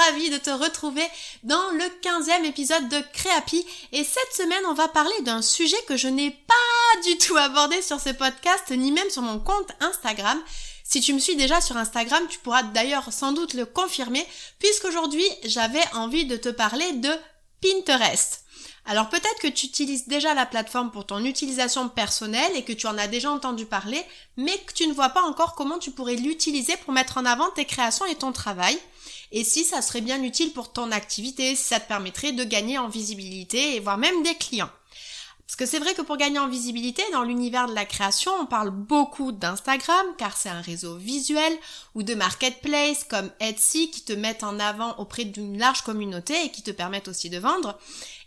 Ravie de te retrouver dans le 15e épisode de Créapi et cette semaine on va parler d'un sujet que je n'ai pas du tout abordé sur ce podcast ni même sur mon compte Instagram. Si tu me suis déjà sur Instagram, tu pourras d'ailleurs sans doute le confirmer puisqu'aujourd'hui j'avais envie de te parler de Pinterest. Alors peut-être que tu utilises déjà la plateforme pour ton utilisation personnelle et que tu en as déjà entendu parler, mais que tu ne vois pas encore comment tu pourrais l'utiliser pour mettre en avant tes créations et ton travail. Et si ça serait bien utile pour ton activité, si ça te permettrait de gagner en visibilité et voire même des clients. Parce que c'est vrai que pour gagner en visibilité dans l'univers de la création, on parle beaucoup d'Instagram car c'est un réseau visuel ou de marketplace comme Etsy qui te mettent en avant auprès d'une large communauté et qui te permettent aussi de vendre.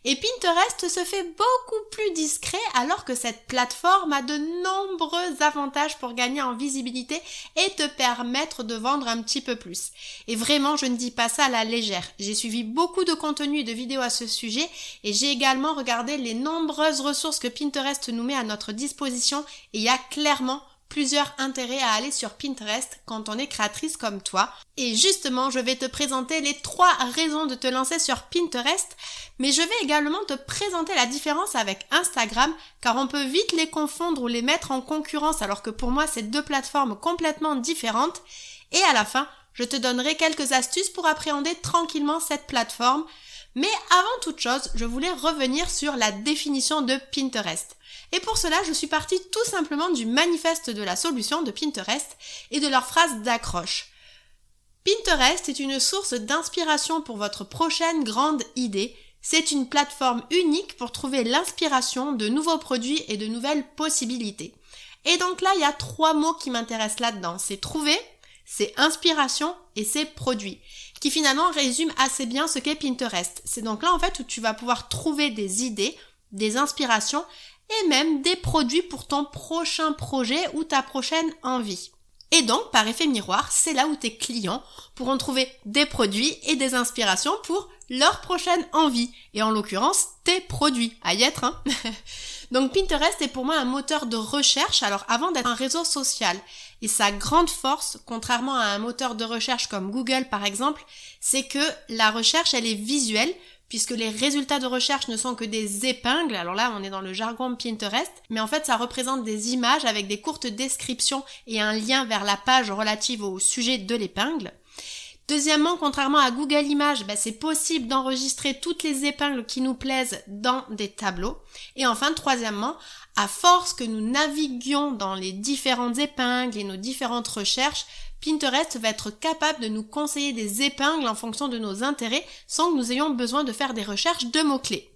Et Pinterest se fait beaucoup plus discret alors que cette plateforme a de nombreux avantages pour gagner en visibilité et te permettre de vendre un petit peu plus. Et vraiment, je ne dis pas ça à la légère. J'ai suivi beaucoup de contenu et de vidéos à ce sujet et j'ai également regardé les nombreuses ressources que Pinterest nous met à notre disposition et il y a clairement plusieurs intérêts à aller sur Pinterest quand on est créatrice comme toi. Et justement, je vais te présenter les trois raisons de te lancer sur Pinterest, mais je vais également te présenter la différence avec Instagram, car on peut vite les confondre ou les mettre en concurrence, alors que pour moi, c'est deux plateformes complètement différentes. Et à la fin, je te donnerai quelques astuces pour appréhender tranquillement cette plateforme. Mais avant toute chose, je voulais revenir sur la définition de Pinterest. Et pour cela, je suis partie tout simplement du manifeste de la solution de Pinterest et de leur phrase d'accroche. Pinterest est une source d'inspiration pour votre prochaine grande idée. C'est une plateforme unique pour trouver l'inspiration de nouveaux produits et de nouvelles possibilités. Et donc là, il y a trois mots qui m'intéressent là-dedans. C'est trouver, c'est inspiration et c'est produit. Qui finalement résume assez bien ce qu'est Pinterest. C'est donc là en fait où tu vas pouvoir trouver des idées, des inspirations et même des produits pour ton prochain projet ou ta prochaine envie. Et donc, par effet miroir, c'est là où tes clients pourront trouver des produits et des inspirations pour leur prochaine envie. Et en l'occurrence, tes produits. À y être, hein Donc Pinterest est pour moi un moteur de recherche, alors avant d'être un réseau social. Et sa grande force, contrairement à un moteur de recherche comme Google par exemple, c'est que la recherche, elle est visuelle, puisque les résultats de recherche ne sont que des épingles. Alors là, on est dans le jargon Pinterest, mais en fait, ça représente des images avec des courtes descriptions et un lien vers la page relative au sujet de l'épingle. Deuxièmement, contrairement à Google Images, bah, c'est possible d'enregistrer toutes les épingles qui nous plaisent dans des tableaux. Et enfin, troisièmement, à force que nous naviguions dans les différentes épingles et nos différentes recherches, Pinterest va être capable de nous conseiller des épingles en fonction de nos intérêts sans que nous ayons besoin de faire des recherches de mots-clés.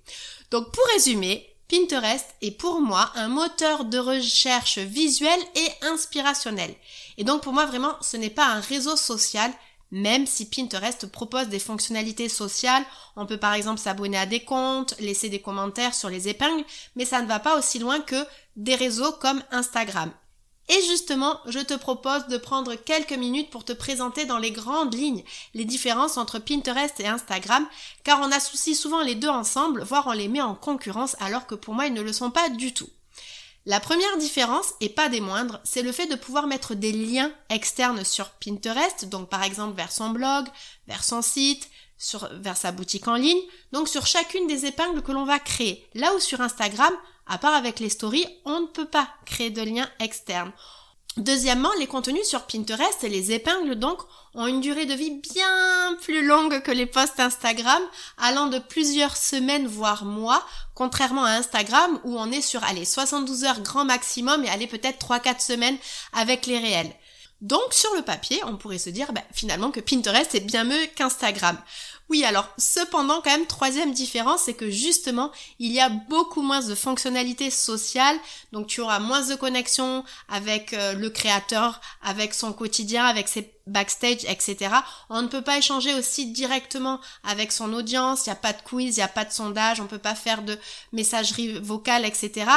Donc pour résumer, Pinterest est pour moi un moteur de recherche visuel et inspirationnel. Et donc pour moi vraiment ce n'est pas un réseau social, même si Pinterest propose des fonctionnalités sociales, on peut par exemple s'abonner à des comptes, laisser des commentaires sur les épingles, mais ça ne va pas aussi loin que des réseaux comme Instagram. Et justement, je te propose de prendre quelques minutes pour te présenter dans les grandes lignes les différences entre Pinterest et Instagram, car on associe souvent les deux ensemble, voire on les met en concurrence, alors que pour moi ils ne le sont pas du tout. La première différence, et pas des moindres, c'est le fait de pouvoir mettre des liens externes sur Pinterest, donc par exemple vers son blog, vers son site, vers sa boutique en ligne, donc sur chacune des épingles que l'on va créer. Là où sur Instagram, à part avec les stories, on ne peut pas créer de liens externes. Deuxièmement, les contenus sur Pinterest et les épingles donc ont une durée de vie bien plus longue que les posts Instagram, allant de plusieurs semaines voire mois, contrairement à Instagram où on est sur allez 72 heures grand maximum et allez peut-être 3-4 semaines avec les réels. Donc sur le papier, on pourrait se dire bah, finalement que Pinterest est bien mieux qu'Instagram. Oui, alors cependant quand même troisième différence, c'est que justement il y a beaucoup moins de fonctionnalités sociales, donc tu auras moins de connexion avec euh, le créateur, avec son quotidien, avec ses backstage, etc. On ne peut pas échanger aussi directement avec son audience, il n'y a pas de quiz, il n'y a pas de sondage, on peut pas faire de messagerie vocale, etc.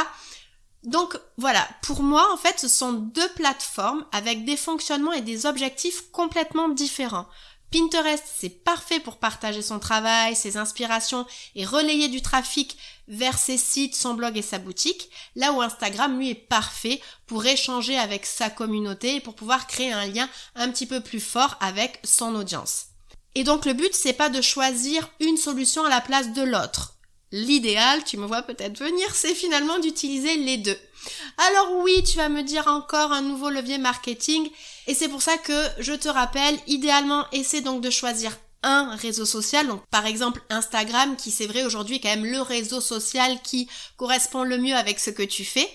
Donc voilà, pour moi en fait ce sont deux plateformes avec des fonctionnements et des objectifs complètement différents. Pinterest, c'est parfait pour partager son travail, ses inspirations et relayer du trafic vers ses sites, son blog et sa boutique, là où Instagram, lui, est parfait pour échanger avec sa communauté et pour pouvoir créer un lien un petit peu plus fort avec son audience. Et donc le but, c'est pas de choisir une solution à la place de l'autre. L'idéal, tu me vois peut-être venir, c'est finalement d'utiliser les deux. Alors oui, tu vas me dire encore un nouveau levier marketing et c'est pour ça que je te rappelle, idéalement, essaie donc de choisir un réseau social, donc par exemple Instagram, qui c'est vrai aujourd'hui quand même le réseau social qui correspond le mieux avec ce que tu fais.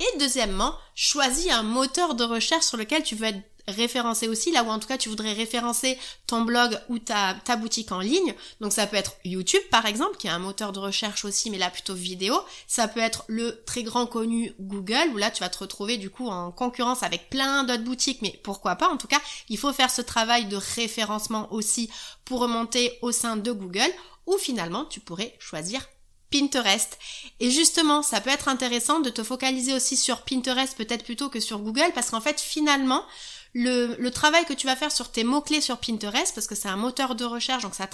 Et deuxièmement, choisis un moteur de recherche sur lequel tu veux être référencer aussi, là où en tout cas tu voudrais référencer ton blog ou ta, boutique en ligne. Donc ça peut être YouTube par exemple, qui est un moteur de recherche aussi, mais là plutôt vidéo. Ça peut être le très grand connu Google, où là tu vas te retrouver du coup en concurrence avec plein d'autres boutiques, mais pourquoi pas En tout cas, il faut faire ce travail de référencement aussi pour remonter au sein de Google, ou finalement tu pourrais choisir Pinterest. Et justement, ça peut être intéressant de te focaliser aussi sur Pinterest peut-être plutôt que sur Google parce qu'en fait, finalement, le, travail que tu vas faire sur tes mots-clés sur Pinterest, parce que c'est un moteur de recherche, donc ça,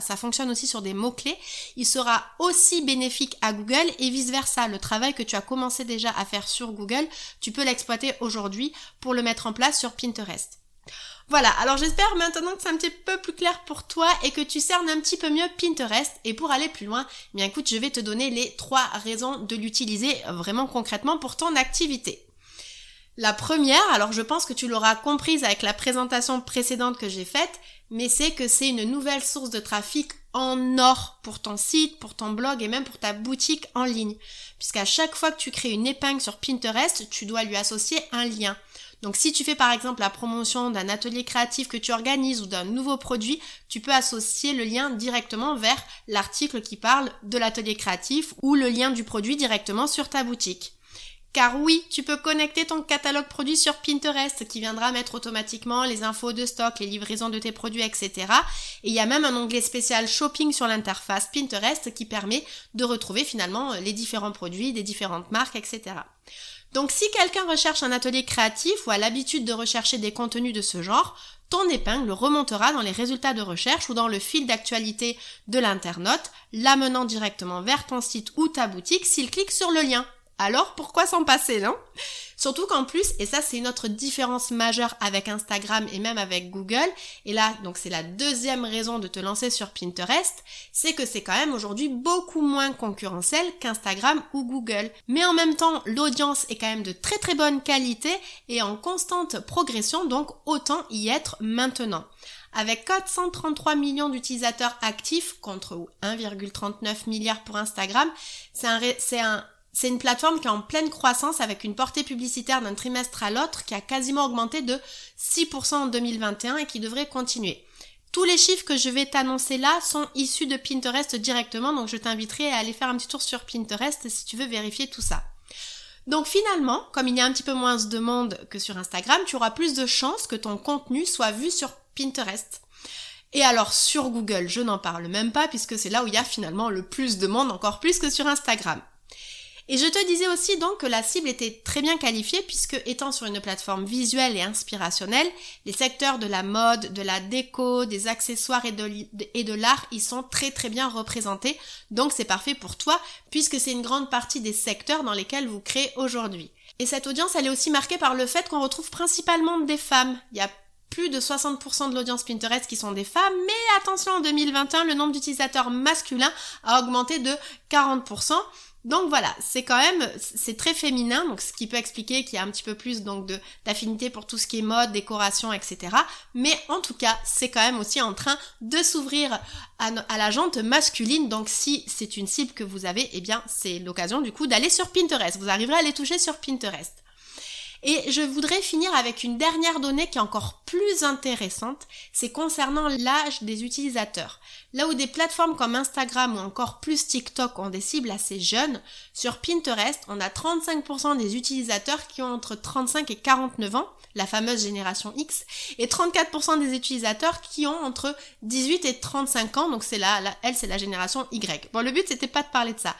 ça, fonctionne aussi sur des mots-clés, il sera aussi bénéfique à Google et vice-versa. Le travail que tu as commencé déjà à faire sur Google, tu peux l'exploiter aujourd'hui pour le mettre en place sur Pinterest. Voilà, alors j'espère maintenant que c'est un petit peu plus clair pour toi et que tu cernes un petit peu mieux Pinterest. Et pour aller plus loin, eh bien écoute, je vais te donner les trois raisons de l'utiliser vraiment concrètement pour ton activité. La première, alors je pense que tu l'auras comprise avec la présentation précédente que j'ai faite, mais c'est que c'est une nouvelle source de trafic en or pour ton site, pour ton blog et même pour ta boutique en ligne. Puisqu'à chaque fois que tu crées une épingle sur Pinterest, tu dois lui associer un lien. Donc si tu fais par exemple la promotion d'un atelier créatif que tu organises ou d'un nouveau produit, tu peux associer le lien directement vers l'article qui parle de l'atelier créatif ou le lien du produit directement sur ta boutique. Car oui, tu peux connecter ton catalogue produit sur Pinterest qui viendra mettre automatiquement les infos de stock, les livraisons de tes produits, etc. Et il y a même un onglet spécial shopping sur l'interface Pinterest qui permet de retrouver finalement les différents produits des différentes marques, etc. Donc si quelqu'un recherche un atelier créatif ou a l'habitude de rechercher des contenus de ce genre, ton épingle remontera dans les résultats de recherche ou dans le fil d'actualité de l'internaute, l'amenant directement vers ton site ou ta boutique s'il clique sur le lien. Alors pourquoi s'en passer, non? Surtout qu'en plus, et ça c'est une autre différence majeure avec Instagram et même avec Google, et là donc c'est la deuxième raison de te lancer sur Pinterest, c'est que c'est quand même aujourd'hui beaucoup moins concurrentiel qu'Instagram ou Google. Mais en même temps, l'audience est quand même de très très bonne qualité et en constante progression, donc autant y être maintenant. Avec 433 millions d'utilisateurs actifs contre 1,39 milliard pour Instagram, c'est un, c'est un c'est une plateforme qui est en pleine croissance avec une portée publicitaire d'un trimestre à l'autre qui a quasiment augmenté de 6% en 2021 et qui devrait continuer. Tous les chiffres que je vais t'annoncer là sont issus de Pinterest directement, donc je t'inviterai à aller faire un petit tour sur Pinterest si tu veux vérifier tout ça. Donc finalement, comme il y a un petit peu moins de monde que sur Instagram, tu auras plus de chances que ton contenu soit vu sur Pinterest. Et alors sur Google, je n'en parle même pas puisque c'est là où il y a finalement le plus de monde, encore plus que sur Instagram. Et je te disais aussi donc que la cible était très bien qualifiée puisque étant sur une plateforme visuelle et inspirationnelle, les secteurs de la mode, de la déco, des accessoires et de, l'art y sont très très bien représentés. Donc c'est parfait pour toi puisque c'est une grande partie des secteurs dans lesquels vous créez aujourd'hui. Et cette audience, elle est aussi marquée par le fait qu'on retrouve principalement des femmes. Il y a plus de 60% de l'audience Pinterest qui sont des femmes, mais attention, en 2021, le nombre d'utilisateurs masculins a augmenté de 40%. Donc voilà, c'est quand même, c'est très féminin, donc ce qui peut expliquer qu'il y a un petit peu plus donc d'affinité pour tout ce qui est mode, décoration, etc. Mais en tout cas, c'est quand même aussi en train de s'ouvrir à, à, la jante masculine. Donc si c'est une cible que vous avez, eh bien c'est l'occasion du coup d'aller sur Pinterest. Vous arriverez à les toucher sur Pinterest. Et je voudrais finir avec une dernière donnée qui est encore plus intéressante, c'est concernant l'âge des utilisateurs. Là où des plateformes comme Instagram ou encore plus TikTok ont des cibles assez jeunes, sur Pinterest, on a 35% des utilisateurs qui ont entre 35 et 49 ans, la fameuse génération X, et 34% des utilisateurs qui ont entre 18 et 35 ans, donc c'est là, elle c'est la génération Y. Bon, le but c'était pas de parler de ça.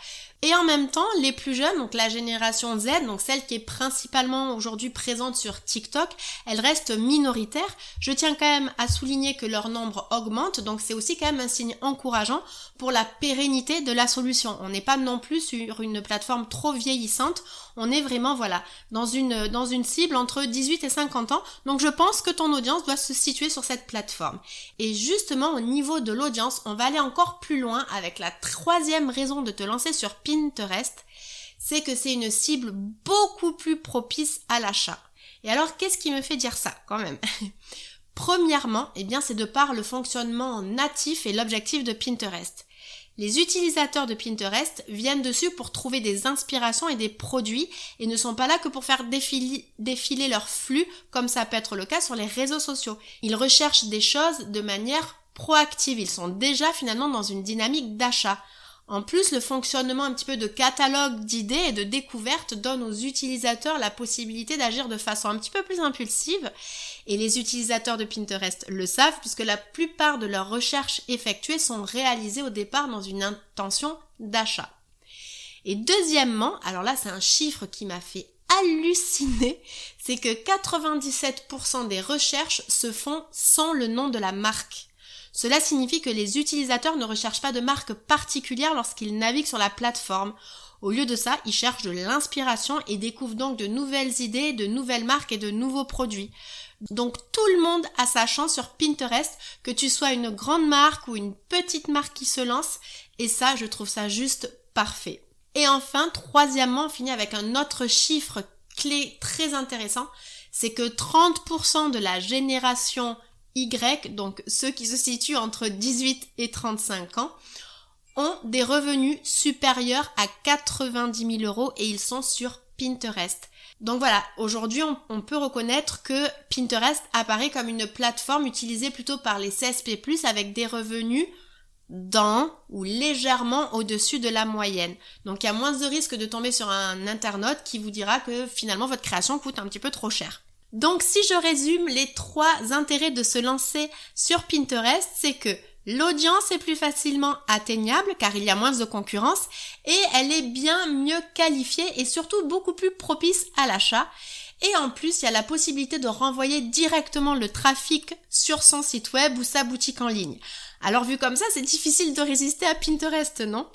Et en même temps, les plus jeunes, donc la génération Z, donc celle qui est principalement aujourd'hui présente sur TikTok, elle reste minoritaire. Je tiens quand même à souligner que leur nombre augmente, donc c'est aussi quand même un signe encourageant pour la pérennité de la solution. On n'est pas non plus sur une plateforme trop vieillissante, on est vraiment voilà dans une dans une cible entre 18 et 50 ans. Donc je pense que ton audience doit se situer sur cette plateforme. Et justement au niveau de l'audience, on va aller encore plus loin avec la troisième raison de te lancer sur Pinterest, c'est que c'est une cible beaucoup plus propice à l'achat. Et alors, qu'est-ce qui me fait dire ça quand même? Premièrement, eh bien, c'est de par le fonctionnement natif et l'objectif de Pinterest. Les utilisateurs de Pinterest viennent dessus pour trouver des inspirations et des produits et ne sont pas là que pour faire défiler, défiler leur flux comme ça peut être le cas sur les réseaux sociaux. Ils recherchent des choses de manière proactive. Ils sont déjà finalement dans une dynamique d'achat. En plus, le fonctionnement un petit peu de catalogue d'idées et de découvertes donne aux utilisateurs la possibilité d'agir de façon un petit peu plus impulsive. Et les utilisateurs de Pinterest le savent puisque la plupart de leurs recherches effectuées sont réalisées au départ dans une intention d'achat. Et deuxièmement, alors là c'est un chiffre qui m'a fait halluciner, c'est que 97% des recherches se font sans le nom de la marque. Cela signifie que les utilisateurs ne recherchent pas de marque particulière lorsqu'ils naviguent sur la plateforme. Au lieu de ça, ils cherchent de l'inspiration et découvrent donc de nouvelles idées, de nouvelles marques et de nouveaux produits. Donc tout le monde a sa chance sur Pinterest, que tu sois une grande marque ou une petite marque qui se lance, et ça, je trouve ça juste parfait. Et enfin, troisièmement, on finit avec un autre chiffre clé très intéressant, c'est que 30% de la génération y, donc ceux qui se situent entre 18 et 35 ans, ont des revenus supérieurs à 90 000 euros et ils sont sur Pinterest. Donc voilà, aujourd'hui on, on, peut reconnaître que Pinterest apparaît comme une plateforme utilisée plutôt par les CSP+, avec des revenus dans ou légèrement au-dessus de la moyenne. Donc il y a moins de risque de tomber sur un internaute qui vous dira que finalement votre création coûte un petit peu trop cher. Donc si je résume les trois intérêts de se lancer sur Pinterest, c'est que l'audience est plus facilement atteignable car il y a moins de concurrence et elle est bien mieux qualifiée et surtout beaucoup plus propice à l'achat. Et en plus, il y a la possibilité de renvoyer directement le trafic sur son site web ou sa boutique en ligne. Alors vu comme ça, c'est difficile de résister à Pinterest, non?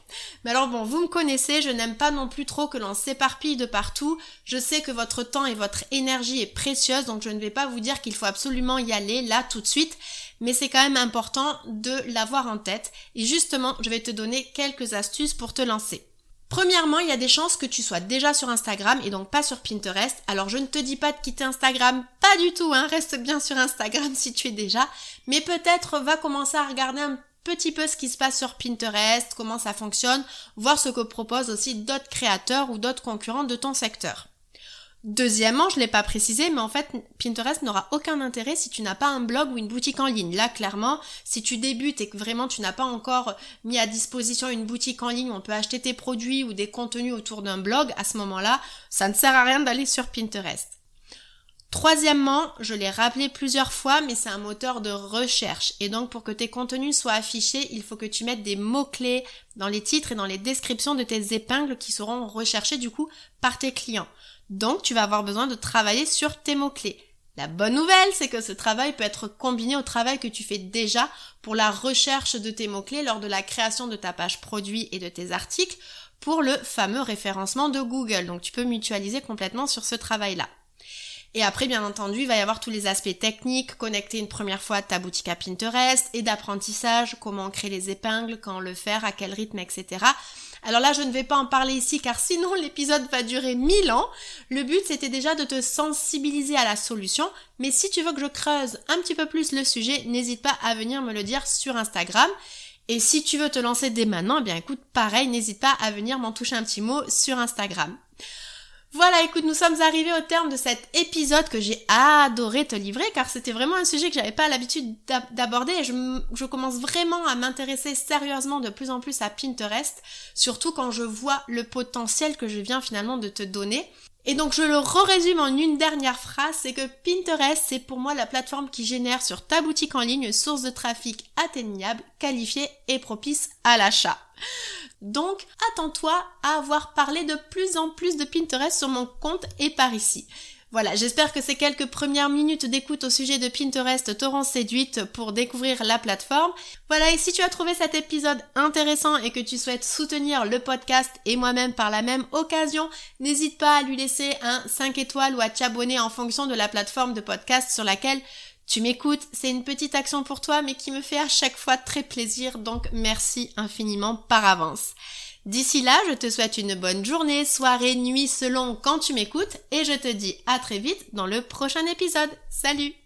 Mais alors bon, vous me connaissez, je n'aime pas non plus trop que l'on s'éparpille de partout. Je sais que votre temps et votre énergie est précieuse, donc je ne vais pas vous dire qu'il faut absolument y aller là tout de suite, mais c'est quand même important de l'avoir en tête. Et justement, je vais te donner quelques astuces pour te lancer. Premièrement, il y a des chances que tu sois déjà sur Instagram et donc pas sur Pinterest. Alors je ne te dis pas de quitter Instagram, pas du tout, hein, reste bien sur Instagram si tu es déjà, mais peut-être va commencer à regarder un petit peu ce qui se passe sur Pinterest, comment ça fonctionne, voir ce que proposent aussi d'autres créateurs ou d'autres concurrents de ton secteur. Deuxièmement, je l'ai pas précisé, mais en fait, Pinterest n'aura aucun intérêt si tu n'as pas un blog ou une boutique en ligne. Là, clairement, si tu débutes et que vraiment tu n'as pas encore mis à disposition une boutique en ligne où on peut acheter tes produits ou des contenus autour d'un blog, à ce moment-là, ça ne sert à rien d'aller sur Pinterest. Troisièmement, je l'ai rappelé plusieurs fois, mais c'est un moteur de recherche. Et donc, pour que tes contenus soient affichés, il faut que tu mettes des mots-clés dans les titres et dans les descriptions de tes épingles qui seront recherchés du coup par tes clients. Donc, tu vas avoir besoin de travailler sur tes mots-clés. La bonne nouvelle, c'est que ce travail peut être combiné au travail que tu fais déjà pour la recherche de tes mots-clés lors de la création de ta page produit et de tes articles pour le fameux référencement de Google. Donc, tu peux mutualiser complètement sur ce travail-là. Et après, bien entendu, il va y avoir tous les aspects techniques, connecter une première fois ta boutique à Pinterest et d'apprentissage, comment créer les épingles, quand le faire, à quel rythme, etc. Alors là, je ne vais pas en parler ici car sinon l'épisode va durer mille ans. Le but, c'était déjà de te sensibiliser à la solution. Mais si tu veux que je creuse un petit peu plus le sujet, n'hésite pas à venir me le dire sur Instagram. Et si tu veux te lancer dès maintenant, eh bien écoute, pareil, n'hésite pas à venir m'en toucher un petit mot sur Instagram. Voilà, écoute, nous sommes arrivés au terme de cet épisode que j'ai adoré te livrer car c'était vraiment un sujet que j'avais pas l'habitude d'aborder et je, commence vraiment à m'intéresser sérieusement de plus en plus à Pinterest, surtout quand je vois le potentiel que je viens finalement de te donner. Et donc je le résume en une dernière phrase, c'est que Pinterest, c'est pour moi la plateforme qui génère sur ta boutique en ligne une source de trafic atteignable, qualifiée et propice à l'achat. Donc, attends-toi à avoir parlé de plus en plus de Pinterest sur mon compte et par ici. Voilà, j'espère que ces quelques premières minutes d'écoute au sujet de Pinterest t'auront séduite pour découvrir la plateforme. Voilà, et si tu as trouvé cet épisode intéressant et que tu souhaites soutenir le podcast et moi-même par la même occasion, n'hésite pas à lui laisser un 5 étoiles ou à t'abonner en fonction de la plateforme de podcast sur laquelle tu m'écoutes, c'est une petite action pour toi mais qui me fait à chaque fois très plaisir, donc merci infiniment par avance. D'ici là, je te souhaite une bonne journée, soirée, nuit selon quand tu m'écoutes et je te dis à très vite dans le prochain épisode. Salut